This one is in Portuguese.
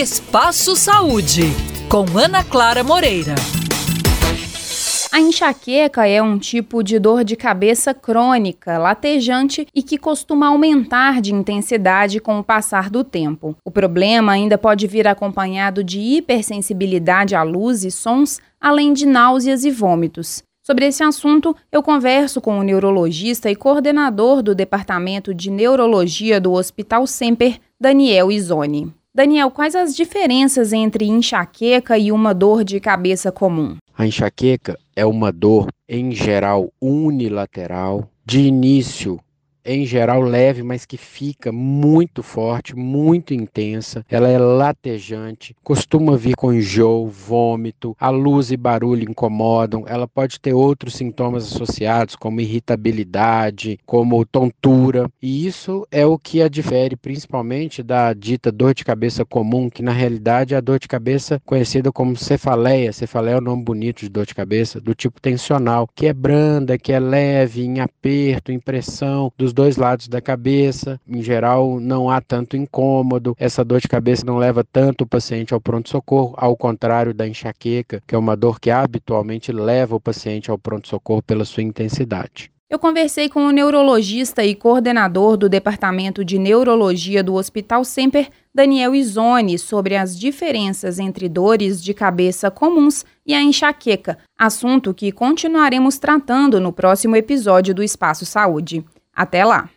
Espaço Saúde, com Ana Clara Moreira. A enxaqueca é um tipo de dor de cabeça crônica, latejante e que costuma aumentar de intensidade com o passar do tempo. O problema ainda pode vir acompanhado de hipersensibilidade à luz e sons, além de náuseas e vômitos. Sobre esse assunto, eu converso com o neurologista e coordenador do Departamento de Neurologia do Hospital Semper, Daniel Izoni. Daniel, quais as diferenças entre enxaqueca e uma dor de cabeça comum? A enxaqueca é uma dor, em geral, unilateral, de início em geral leve, mas que fica muito forte, muito intensa. Ela é latejante, costuma vir com enjoo, vômito, a luz e barulho incomodam. Ela pode ter outros sintomas associados, como irritabilidade, como tontura. E isso é o que a difere principalmente da dita dor de cabeça comum, que na realidade é a dor de cabeça conhecida como cefaleia. Cefaleia é o nome bonito de dor de cabeça, do tipo tensional, que é branda, que é leve, em aperto, em pressão dos dois lados da cabeça. Em geral, não há tanto incômodo. Essa dor de cabeça não leva tanto o paciente ao pronto-socorro, ao contrário da enxaqueca, que é uma dor que habitualmente leva o paciente ao pronto-socorro pela sua intensidade. Eu conversei com o neurologista e coordenador do Departamento de Neurologia do Hospital Semper, Daniel Izoni, sobre as diferenças entre dores de cabeça comuns e a enxaqueca, assunto que continuaremos tratando no próximo episódio do Espaço Saúde. Até lá!